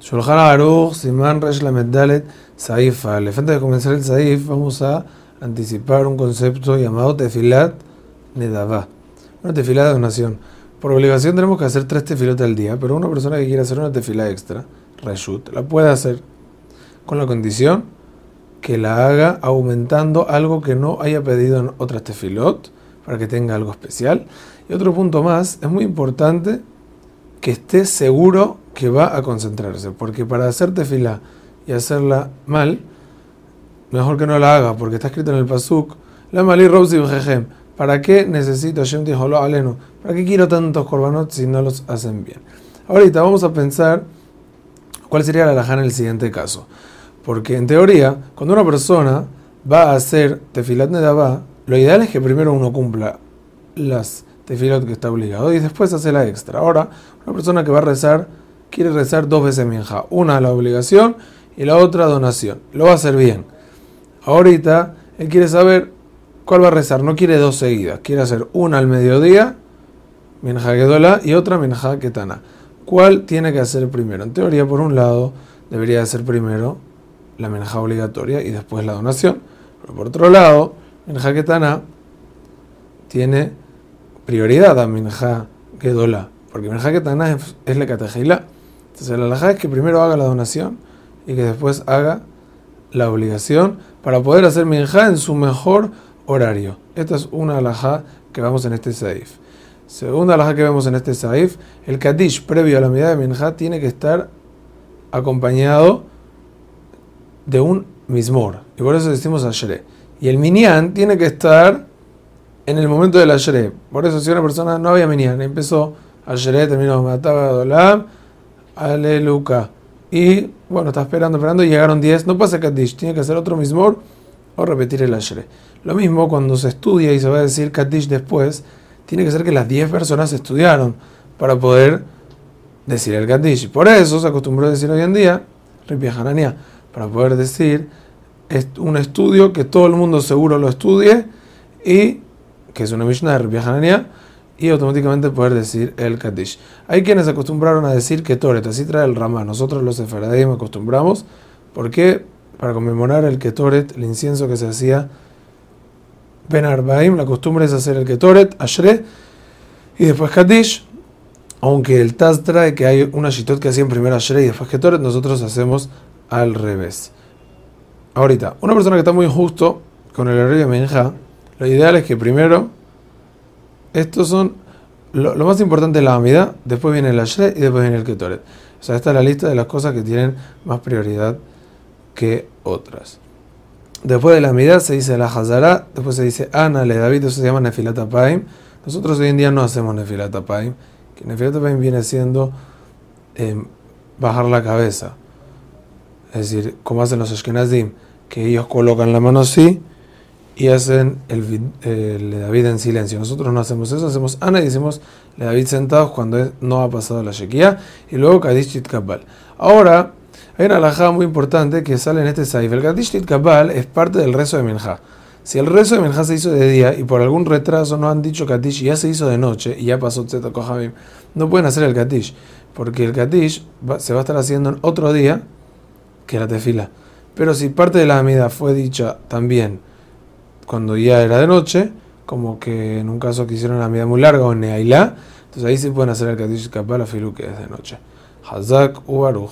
Shulchan Aruch, Siman Resh Lamed Dalet, Saif Aleph. Antes de comenzar el Saif, vamos a anticipar un concepto llamado Tefilat Nedavá. Una tefilá de donación. Por obligación tenemos que hacer tres tefilotas al día, pero una persona que quiere hacer una tefilá extra, Reshut, la puede hacer con la condición que la haga aumentando algo que no haya pedido en otras tefilot, para que tenga algo especial. Y otro punto más, es muy importante que esté seguro que va a concentrarse, porque para hacer tefila y hacerla mal, mejor que no la haga, porque está escrito en el pasuk, la malí jejem. ¿Para qué necesito Shem aleno? ¿Para qué quiero tantos korbanot si no los hacen bien? Ahorita vamos a pensar cuál sería la alajá en el siguiente caso. Porque en teoría, cuando una persona va a hacer tefilat nedabá, lo ideal es que primero uno cumpla las tefilot que está obligado y después hace la extra. Ahora, una persona que va a rezar quiere rezar dos veces minja. Una la obligación y la otra donación. Lo va a hacer bien. Ahorita él quiere saber cuál va a rezar. No quiere dos seguidas. Quiere hacer una al mediodía, minja gedola, y otra minja ketana. ¿Cuál tiene que hacer primero? En teoría, por un lado, debería hacer primero la minja obligatoria y después la donación. Pero por otro lado, minja ketana tiene prioridad a minja gedola. Porque minja ketana es, la catejila. Entonces la alajá es que primero haga la donación y que después haga la obligación para poder hacer minja en su mejor horario. Esta es una alajá que vemos en este saif. Segunda alajá que vemos en este saif, el kadish previo a la medida de minja tiene que estar acompañado de un mismor. Y por eso decimos ashre. Y el minyan tiene que estar en el momento del ashre. Por eso si una persona no había minyan, empezó ashre, terminó mataba dolam, Aleluca. Y bueno, está esperando, esperando, y llegaron 10. No pasa Kaddish, tiene que hacer otro mismor o repetir el Ashre. Lo mismo cuando se estudia y se va a decir Kaddish después, tiene que ser que las 10 personas estudiaron para poder decir el Kaddish. Por eso se acostumbró a decir hoy en día, Ripi Hanania, para poder decir un estudio que todo el mundo seguro lo estudie y que es una Mishnah de Ripi Hanania y automáticamente poder decir el Kaddish. Hay quienes acostumbraron a decir que así trae el Ramá. Nosotros los Sefaradim acostumbramos, porque para conmemorar el Ketoret, el incienso que se hacía Ben Arbaim, la costumbre es hacer el Ketoret, Ashre, y después Kaddish. Aunque el Taz trae que hay una Shitot que hacían primero Ashre y después Ketoret, nosotros hacemos al revés. Ahorita, una persona que está muy justo con el horario de Menja, lo ideal es que primero estos son lo, más importante es la Amida, después viene el Ashre y después viene el Ketoret. O sea, esta es la lista de las cosas que tienen más prioridad que otras. Después de la Amida se dice la Hazara, después se dice Ana, le David, eso se llama Nefilat Paim. Nosotros hoy en día no hacemos Nefilat Paim, que Nefilat Paim viene siendo em, bajar la cabeza. Es decir, como hacen los Ashkenazim, que ellos colocan la mano así y hacen el, David en silencio. Nosotros no hacemos eso, hacemos Ana y decimos le David sentados cuando no ha pasado la Shekia y luego Kadish Kabbal. Ahora, hay una alajá muy importante que sale en este Saif. El Kadish Kabbal es parte del rezo de Minja. Si el rezo de Minja se hizo de día y por algún retraso no han dicho Kadish y ya se hizo de noche y ya pasó Tzeta Kohamim, no pueden hacer el Kadish, porque el Kadish se va a estar haciendo en otro día que la tefila. Pero si parte de la amida fue dicha también cuando ya era de noche, como que en un caso que hicieron la medida muy larga o Neailá, entonces ahí se pueden hacer el Kadish Kapal a Filu que es de noche. Hazak Ubaruch.